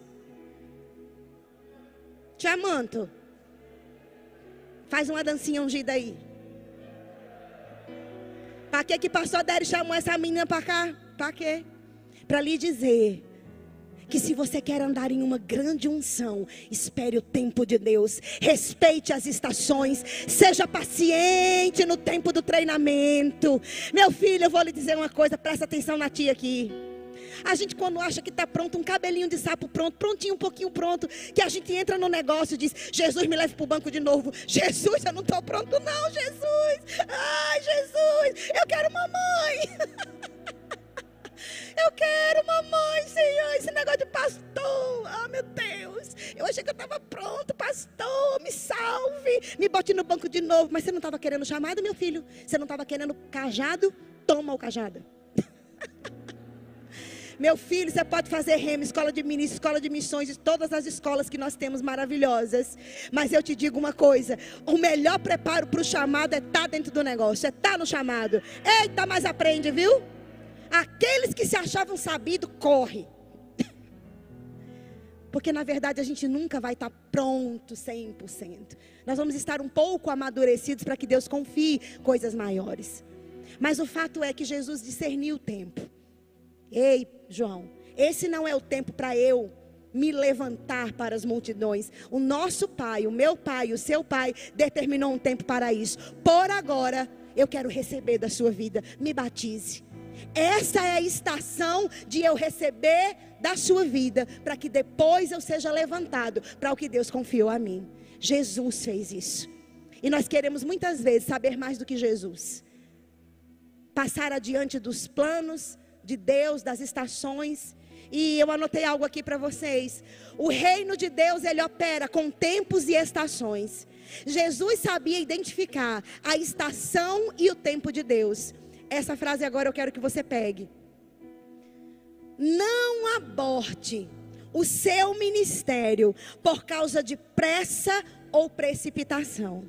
Tia Manto, faz uma dancinha ungida aí. Para que que pastor Dério chamou essa menina para cá? Para quê? Para lhe dizer que se você quer andar em uma grande unção, espere o tempo de Deus, respeite as estações, seja paciente no tempo do treinamento. Meu filho, eu vou lhe dizer uma coisa, presta atenção na tia aqui. A gente, quando acha que está pronto, um cabelinho de sapo pronto, prontinho, um pouquinho pronto, que a gente entra no negócio e diz: Jesus, me leve para o banco de novo. Jesus, eu não estou pronto, não, Jesus. Ai, Jesus, eu quero mamãe. Eu quero mamãe, Senhor. Esse negócio de pastor. Ah, oh, meu Deus. Eu achei que eu estava pronto, pastor. Me salve. Me bote no banco de novo. Mas você não estava querendo chamado, meu filho? Você não estava querendo cajado? Toma o cajado. Meu filho, você pode fazer rema, escola de ministros, escola de missões, todas as escolas que nós temos maravilhosas. Mas eu te digo uma coisa: o melhor preparo para o chamado é estar tá dentro do negócio, é estar tá no chamado. Eita, mas aprende, viu? Aqueles que se achavam sabido, corre. Porque na verdade a gente nunca vai estar tá pronto 100%. Nós vamos estar um pouco amadurecidos para que Deus confie coisas maiores. Mas o fato é que Jesus discerniu o tempo. Ei, João, esse não é o tempo para eu me levantar para as multidões. O nosso pai, o meu pai, o seu pai determinou um tempo para isso. Por agora, eu quero receber da sua vida. Me batize. Essa é a estação de eu receber da sua vida, para que depois eu seja levantado para o que Deus confiou a mim. Jesus fez isso. E nós queremos muitas vezes saber mais do que Jesus. Passar adiante dos planos de Deus, das estações. E eu anotei algo aqui para vocês. O reino de Deus, ele opera com tempos e estações. Jesus sabia identificar a estação e o tempo de Deus. Essa frase agora eu quero que você pegue. Não aborte o seu ministério por causa de pressa ou precipitação.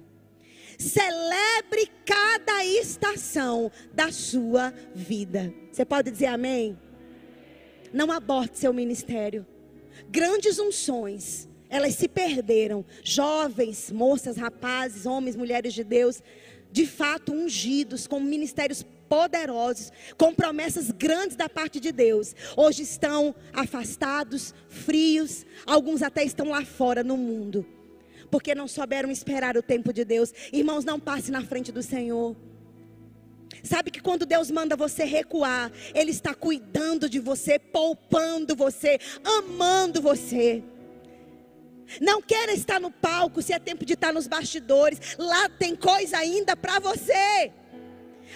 Celebre cada estação da sua vida. Você pode dizer amém? Não aborte seu ministério. Grandes unções, elas se perderam. Jovens, moças, rapazes, homens, mulheres de Deus, de fato ungidos com ministérios poderosos, com promessas grandes da parte de Deus, hoje estão afastados, frios, alguns até estão lá fora no mundo, porque não souberam esperar o tempo de Deus. Irmãos, não passe na frente do Senhor. Sabe que quando Deus manda você recuar, Ele está cuidando de você, poupando você, amando você. Não queira estar no palco se é tempo de estar nos bastidores. Lá tem coisa ainda para você.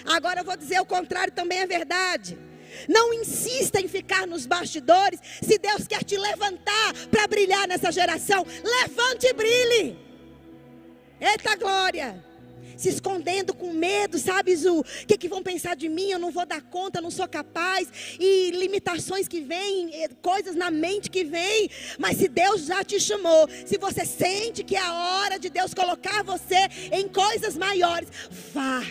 Agora eu vou dizer o contrário também é verdade. Não insista em ficar nos bastidores. Se Deus quer te levantar para brilhar nessa geração, levante e brilhe. Eita glória! se escondendo com medo, sabes o que, que vão pensar de mim? Eu não vou dar conta, não sou capaz, e limitações que vêm, eh, coisas na mente que vêm. Mas se Deus já te chamou, se você sente que é a hora de Deus colocar você em coisas maiores, vá,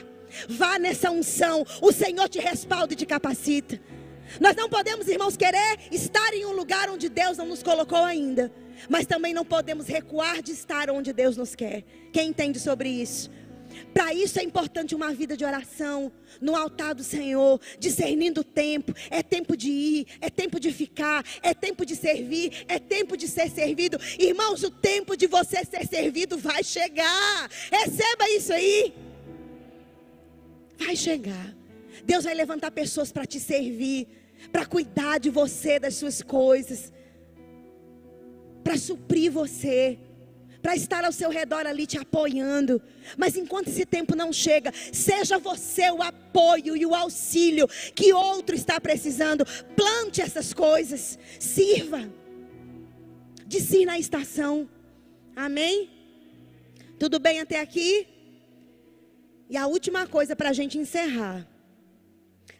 vá nessa unção. O Senhor te respalda e te capacita. Nós não podemos, irmãos, querer estar em um lugar onde Deus não nos colocou ainda. Mas também não podemos recuar de estar onde Deus nos quer. Quem entende sobre isso? Para isso é importante uma vida de oração no altar do Senhor, discernindo o tempo. É tempo de ir, é tempo de ficar, é tempo de servir, é tempo de ser servido. Irmãos, o tempo de você ser servido vai chegar. Receba isso aí. Vai chegar. Deus vai levantar pessoas para te servir, para cuidar de você, das suas coisas, para suprir você para estar ao seu redor ali te apoiando. Mas enquanto esse tempo não chega, seja você o apoio e o auxílio que outro está precisando. Plante essas coisas, sirva. Discina a estação. Amém? Tudo bem até aqui? E a última coisa para a gente encerrar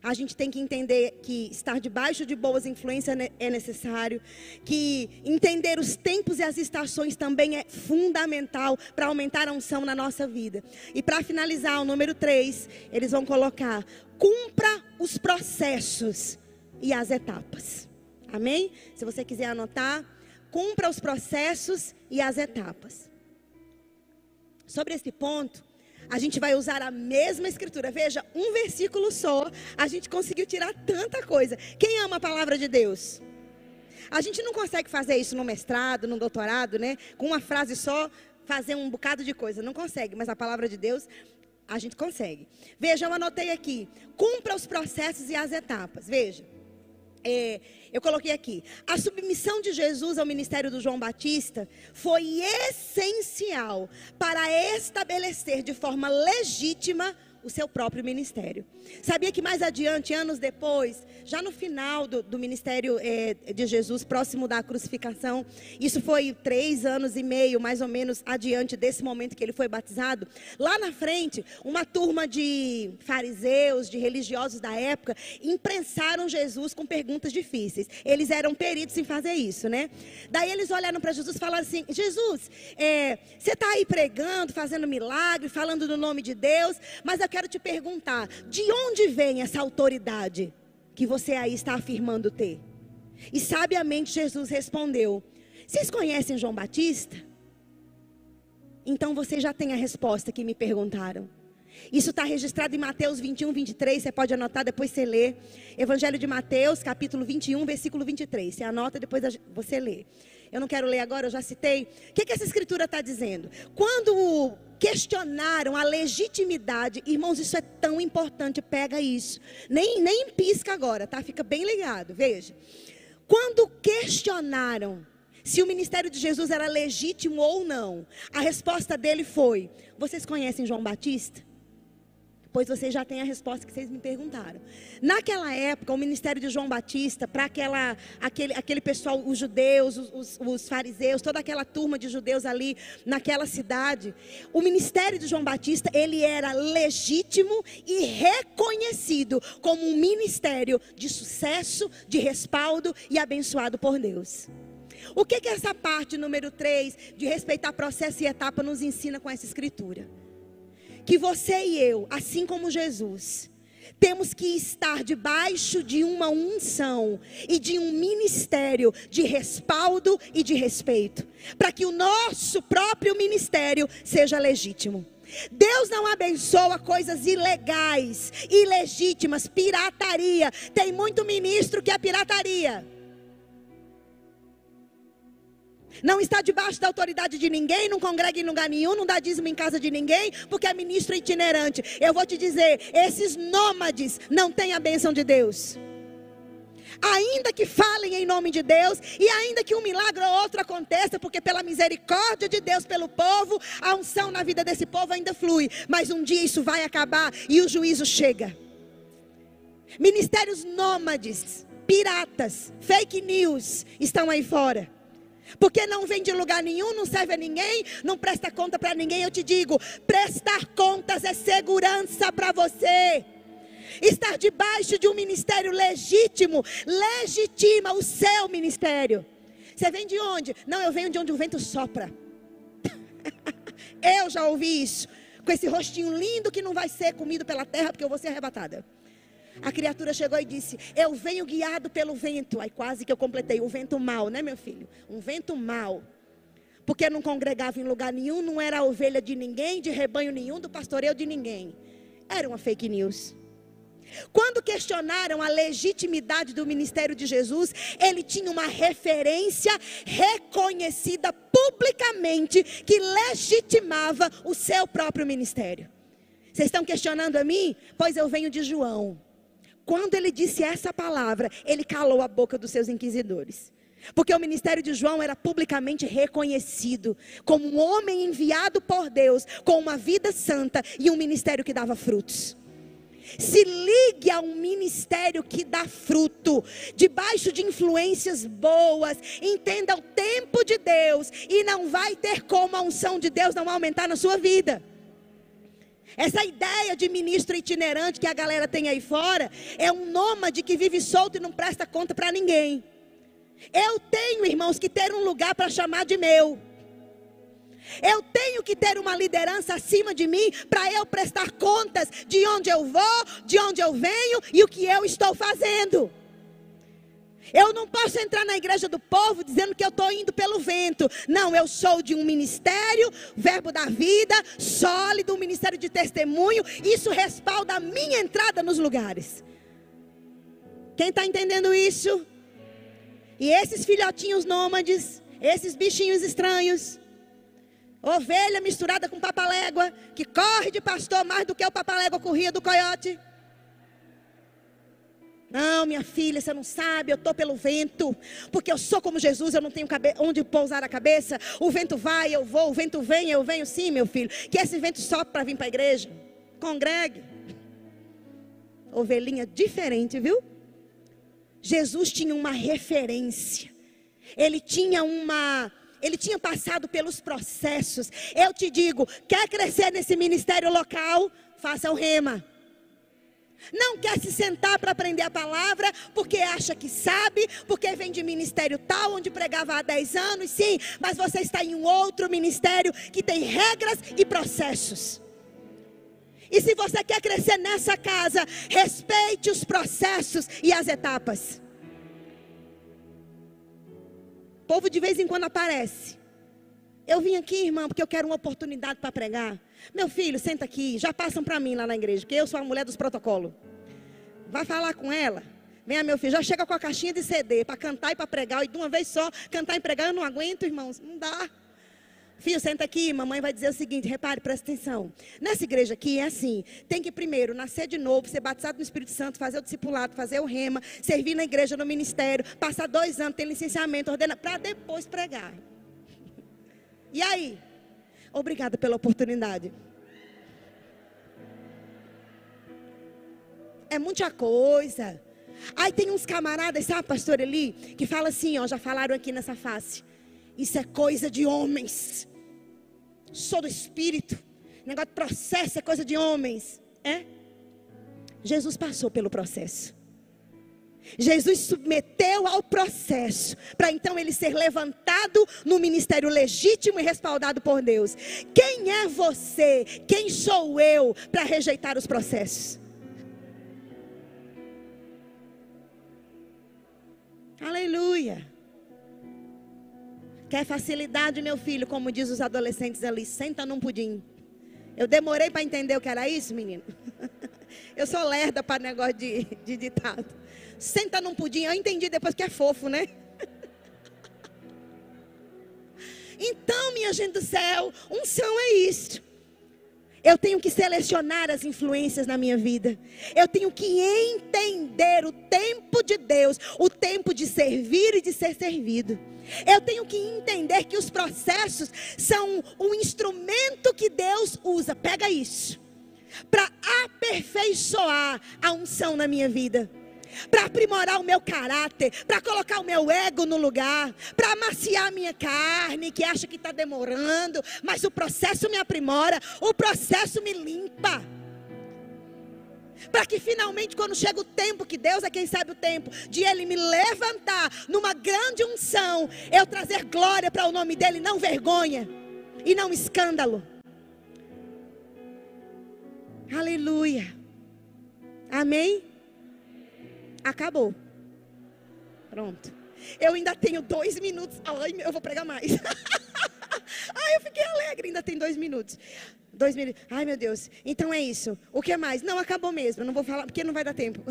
a gente tem que entender que estar debaixo de boas influências é necessário, que entender os tempos e as estações também é fundamental para aumentar a unção na nossa vida. E para finalizar, o número 3, eles vão colocar: cumpra os processos e as etapas. Amém? Se você quiser anotar, cumpra os processos e as etapas. Sobre esse ponto, a gente vai usar a mesma escritura. Veja, um versículo só, a gente conseguiu tirar tanta coisa. Quem ama a palavra de Deus? A gente não consegue fazer isso no mestrado, no doutorado, né? Com uma frase só, fazer um bocado de coisa. Não consegue, mas a palavra de Deus, a gente consegue. Veja, eu anotei aqui: cumpra os processos e as etapas. Veja. É, eu coloquei aqui. A submissão de Jesus ao ministério do João Batista foi essencial para estabelecer de forma legítima o seu próprio ministério. Sabia que mais adiante, anos depois, já no final do, do ministério é, de Jesus, próximo da crucificação, isso foi três anos e meio, mais ou menos, adiante desse momento que ele foi batizado. Lá na frente, uma turma de fariseus, de religiosos da época, imprensaram Jesus com perguntas difíceis. Eles eram peritos em fazer isso, né? Daí eles olharam para Jesus e falaram assim: Jesus, é, você está aí pregando, fazendo milagre, falando do nome de Deus, mas eu quero te perguntar: de onde vem essa autoridade que você aí está afirmando ter? E sabiamente Jesus respondeu: Vocês conhecem João Batista? Então você já tem a resposta que me perguntaram. Isso está registrado em Mateus 21, 23. Você pode anotar, depois você lê. Evangelho de Mateus, capítulo 21, versículo 23. Você anota, depois você lê. Eu não quero ler agora, eu já citei. O que, que essa escritura está dizendo? Quando questionaram a legitimidade, irmãos, isso é tão importante, pega isso. Nem, nem pisca agora, tá? Fica bem ligado, veja. Quando questionaram se o ministério de Jesus era legítimo ou não, a resposta dele foi: Vocês conhecem João Batista? Pois vocês já têm a resposta que vocês me perguntaram. Naquela época, o ministério de João Batista, para aquele, aquele pessoal, os judeus, os, os, fariseus, toda aquela turma de judeus ali naquela cidade, o ministério de João Batista, ele era legítimo e reconhecido como um ministério de sucesso, de respaldo e abençoado por Deus. O que, que essa parte número 3 de respeitar processo e etapa nos ensina com essa escritura? Que você e eu, assim como Jesus, temos que estar debaixo de uma unção e de um ministério de respaldo e de respeito, para que o nosso próprio ministério seja legítimo. Deus não abençoa coisas ilegais, ilegítimas, pirataria. Tem muito ministro que é pirataria. Não está debaixo da autoridade de ninguém, não congrega em lugar nenhum, não dá dízimo em casa de ninguém, porque é ministro itinerante. Eu vou te dizer, esses nômades não têm a bênção de Deus. Ainda que falem em nome de Deus, e ainda que um milagre ou outro aconteça, porque pela misericórdia de Deus pelo povo, a unção na vida desse povo ainda flui. Mas um dia isso vai acabar e o juízo chega. Ministérios nômades, piratas, fake news estão aí fora. Porque não vem de lugar nenhum, não serve a ninguém, não presta conta para ninguém. Eu te digo: prestar contas é segurança para você. Estar debaixo de um ministério legítimo, legitima o seu ministério. Você vem de onde? Não, eu venho de onde o vento sopra. eu já ouvi isso. Com esse rostinho lindo que não vai ser comido pela terra, porque eu vou ser arrebatada. A criatura chegou e disse: Eu venho guiado pelo vento. Aí quase que eu completei: o vento mal, né, meu filho? Um vento mal. Porque não congregava em lugar nenhum, não era ovelha de ninguém, de rebanho nenhum, do pastoreio de ninguém. Era uma fake news. Quando questionaram a legitimidade do ministério de Jesus, ele tinha uma referência reconhecida publicamente que legitimava o seu próprio ministério. Vocês estão questionando a mim? Pois eu venho de João. Quando ele disse essa palavra, ele calou a boca dos seus inquisidores. Porque o ministério de João era publicamente reconhecido como um homem enviado por Deus, com uma vida santa e um ministério que dava frutos. Se ligue a um ministério que dá fruto, debaixo de influências boas, entenda o tempo de Deus, e não vai ter como a unção de Deus não aumentar na sua vida. Essa ideia de ministro itinerante que a galera tem aí fora é um nômade que vive solto e não presta conta para ninguém. Eu tenho, irmãos, que ter um lugar para chamar de meu. Eu tenho que ter uma liderança acima de mim para eu prestar contas de onde eu vou, de onde eu venho e o que eu estou fazendo. Eu não posso entrar na igreja do povo dizendo que eu estou indo pelo vento. Não, eu sou de um ministério, verbo da vida, sólido, um ministério de testemunho. Isso respalda a minha entrada nos lugares. Quem está entendendo isso? E esses filhotinhos nômades, esses bichinhos estranhos, ovelha misturada com papalégua, que corre de pastor mais do que o papalégua corria do coiote. Não, minha filha, você não sabe, eu estou pelo vento, porque eu sou como Jesus, eu não tenho onde pousar a cabeça. O vento vai, eu vou, o vento vem, eu venho sim, meu filho. Que esse vento sopra para vir para a igreja. Congregue. Ovelhinha diferente, viu? Jesus tinha uma referência, ele tinha uma. Ele tinha passado pelos processos. Eu te digo: quer crescer nesse ministério local? Faça o rema. Não quer se sentar para aprender a palavra, porque acha que sabe, porque vem de ministério tal, onde pregava há 10 anos, sim, mas você está em um outro ministério que tem regras e processos. E se você quer crescer nessa casa, respeite os processos e as etapas. O povo de vez em quando aparece. Eu vim aqui, irmã, porque eu quero uma oportunidade para pregar. Meu filho, senta aqui. Já passam para mim lá na igreja, que eu sou a mulher dos protocolos. Vai falar com ela. Venha, meu filho, já chega com a caixinha de CD para cantar e para pregar. E de uma vez só, cantar e pregar, eu não aguento, irmãos. Não dá. Filho, senta aqui, mamãe vai dizer o seguinte, repare, presta atenção. Nessa igreja aqui é assim, tem que primeiro nascer de novo, ser batizado no Espírito Santo, fazer o discipulado, fazer o rema, servir na igreja, no ministério, passar dois anos, ter licenciamento, ordenar, para depois pregar. E aí? Obrigada pela oportunidade. É muita coisa. Aí tem uns camaradas, sabe, pastor Eli, que fala assim, ó, já falaram aqui nessa face. Isso é coisa de homens. Sou do espírito. Negócio de processo é coisa de homens. É? Jesus passou pelo processo. Jesus submeteu ao processo, para então ele ser levantado no ministério legítimo e respaldado por Deus. Quem é você? Quem sou eu para rejeitar os processos? Aleluia. Quer facilidade, meu filho, como diz os adolescentes ali, senta num pudim. Eu demorei para entender o que era isso, menino. Eu sou lerda para negócio de, de ditado. Senta num pudim, eu entendi depois que é fofo, né? Então, minha gente do céu, unção é isso. Eu tenho que selecionar as influências na minha vida. Eu tenho que entender o tempo de Deus, o tempo de servir e de ser servido. Eu tenho que entender que os processos são um instrumento que Deus usa. Pega isso. Para aperfeiçoar a unção na minha vida para aprimorar o meu caráter, para colocar o meu ego no lugar, para amaciar a minha carne, que acha que está demorando, mas o processo me aprimora, o processo me limpa. Para que finalmente, quando chega o tempo, que Deus é quem sabe o tempo, de Ele me levantar numa grande unção, eu trazer glória para o nome dEle, não vergonha e não escândalo. Aleluia. Amém? Acabou. Pronto. Eu ainda tenho dois minutos. Ai, eu vou pregar mais. Ai, eu fiquei alegre. Ainda tem dois minutos. Dois minutos. Ai, meu Deus. Então é isso. O que mais? Não, acabou mesmo. Não vou falar porque não vai dar tempo.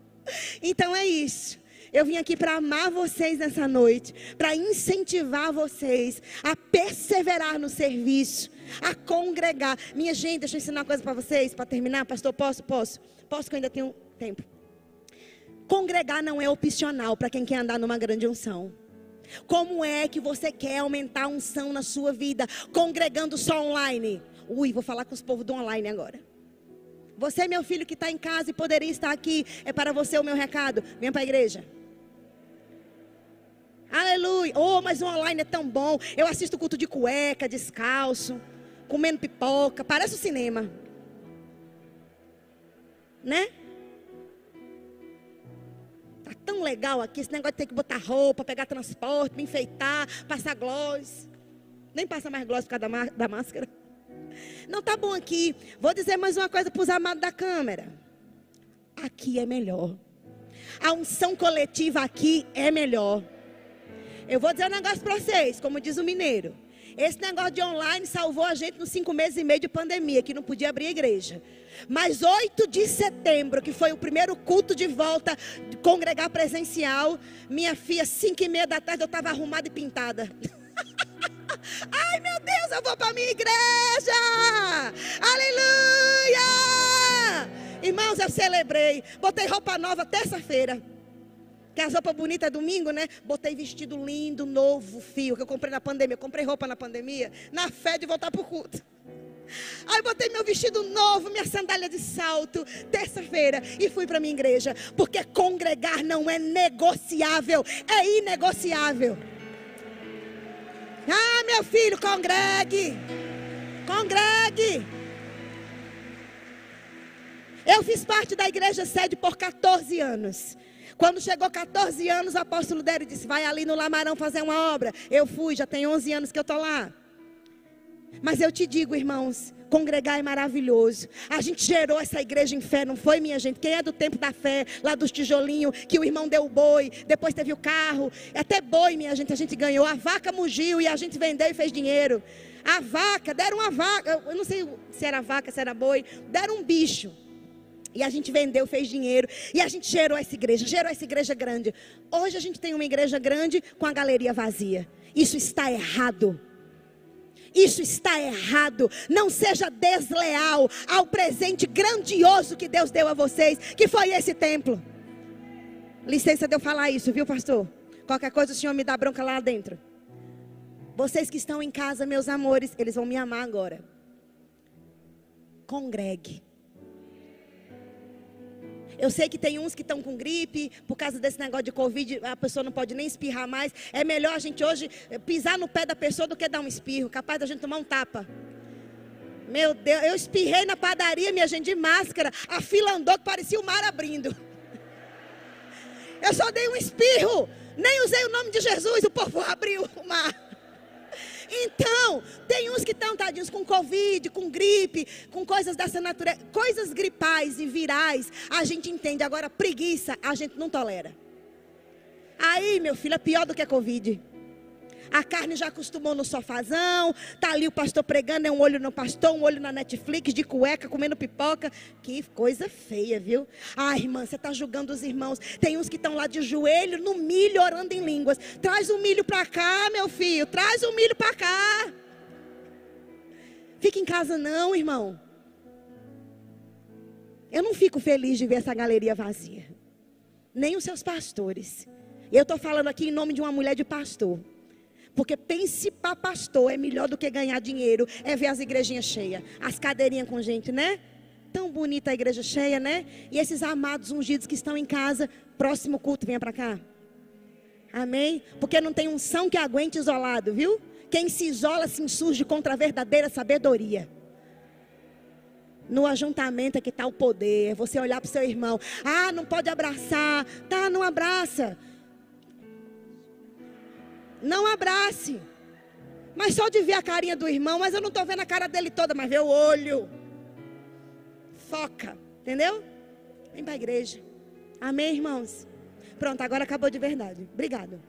então é isso. Eu vim aqui para amar vocês nessa noite, para incentivar vocês a perseverar no serviço, a congregar. Minha gente, deixa eu ensinar uma coisa para vocês, para terminar, pastor. Posso? Posso? Posso que eu ainda tenho tempo. Congregar não é opcional para quem quer andar numa grande unção. Como é que você quer aumentar a unção na sua vida congregando só online? Ui, vou falar com os povos do online agora. Você, meu filho que está em casa e poderia estar aqui, é para você o meu recado. Venha para a igreja. Aleluia. Oh, mas o online é tão bom. Eu assisto culto de cueca, descalço, comendo pipoca. Parece o cinema. Né? Tão legal aqui esse negócio de ter que botar roupa, pegar transporte, me enfeitar, passar gloss. Nem passa mais gloss por causa da, da máscara. Não tá bom aqui. Vou dizer mais uma coisa para os amados da câmera. Aqui é melhor. A unção coletiva aqui é melhor. Eu vou dizer um negócio para vocês, como diz o mineiro. Esse negócio de online salvou a gente nos cinco meses e meio de pandemia, que não podia abrir a igreja. Mas 8 de setembro, que foi o primeiro culto de volta, de congregar presencial, minha filha, cinco e meia da tarde, eu estava arrumada e pintada. Ai meu Deus, eu vou para minha igreja! Aleluia! Irmãos, eu celebrei. Botei roupa nova terça-feira. Que as roupas bonitas é domingo, né? Botei vestido lindo, novo, fio, que eu comprei na pandemia. Eu comprei roupa na pandemia, na fé de voltar para o culto. Aí botei meu vestido novo, minha sandália de salto, terça-feira, e fui para minha igreja, porque congregar não é negociável, é inegociável. Ah, meu filho, congregue. Congregue. Eu fiz parte da igreja sede por 14 anos. Quando chegou 14 anos, o apóstolo Dério disse: Vai ali no Lamarão fazer uma obra. Eu fui, já tem 11 anos que eu estou lá. Mas eu te digo, irmãos, Congregar é maravilhoso. A gente gerou essa igreja em fé, não foi, minha gente? Quem é do tempo da fé, lá dos tijolinhos, que o irmão deu o boi, depois teve o carro, até boi, minha gente, a gente ganhou. A vaca mugiu e a gente vendeu e fez dinheiro. A vaca, deram uma vaca, eu não sei se era vaca, se era boi, deram um bicho. E a gente vendeu, fez dinheiro. E a gente gerou essa igreja, gerou essa igreja grande. Hoje a gente tem uma igreja grande com a galeria vazia. Isso está errado. Isso está errado. Não seja desleal ao presente grandioso que Deus deu a vocês, que foi esse templo. Licença de eu falar isso, viu, pastor? Qualquer coisa o senhor me dá bronca lá dentro. Vocês que estão em casa, meus amores, eles vão me amar agora. Congregue. Eu sei que tem uns que estão com gripe, por causa desse negócio de Covid, a pessoa não pode nem espirrar mais. É melhor a gente hoje pisar no pé da pessoa do que dar um espirro, capaz da gente tomar um tapa. Meu Deus, eu espirrei na padaria, minha gente, de máscara. A fila andou que parecia o mar abrindo. Eu só dei um espirro, nem usei o nome de Jesus, o povo abriu o mar. Então, tem uns que estão tadinhos com Covid, com gripe, com coisas dessa natureza, coisas gripais e virais, a gente entende. Agora, preguiça, a gente não tolera. Aí, meu filho, é pior do que a Covid. A carne já acostumou no sofazão, tá ali o pastor pregando, é um olho no pastor, um olho na Netflix, de cueca, comendo pipoca. Que coisa feia, viu? Ah, irmã, você está julgando os irmãos. Tem uns que estão lá de joelho, no milho, orando em línguas. Traz o milho para cá, meu filho, traz o milho para cá. Fica em casa não, irmão. Eu não fico feliz de ver essa galeria vazia. Nem os seus pastores. Eu estou falando aqui em nome de uma mulher de pastor. Porque para pastor é melhor do que ganhar dinheiro, é ver as igrejinhas cheias, as cadeirinhas com gente, né? Tão bonita a igreja cheia, né? E esses amados ungidos que estão em casa, próximo culto, venha para cá. Amém? Porque não tem unção que aguente isolado, viu? Quem se isola se insurge contra a verdadeira sabedoria. No ajuntamento é que está o poder. Você olhar para o seu irmão. Ah, não pode abraçar. Tá, não abraça. Não abrace. Mas só de ver a carinha do irmão, mas eu não estou vendo a cara dele toda, mas vê o olho. Foca, entendeu? Vem para a igreja. Amém, irmãos? Pronto, agora acabou de verdade. Obrigado.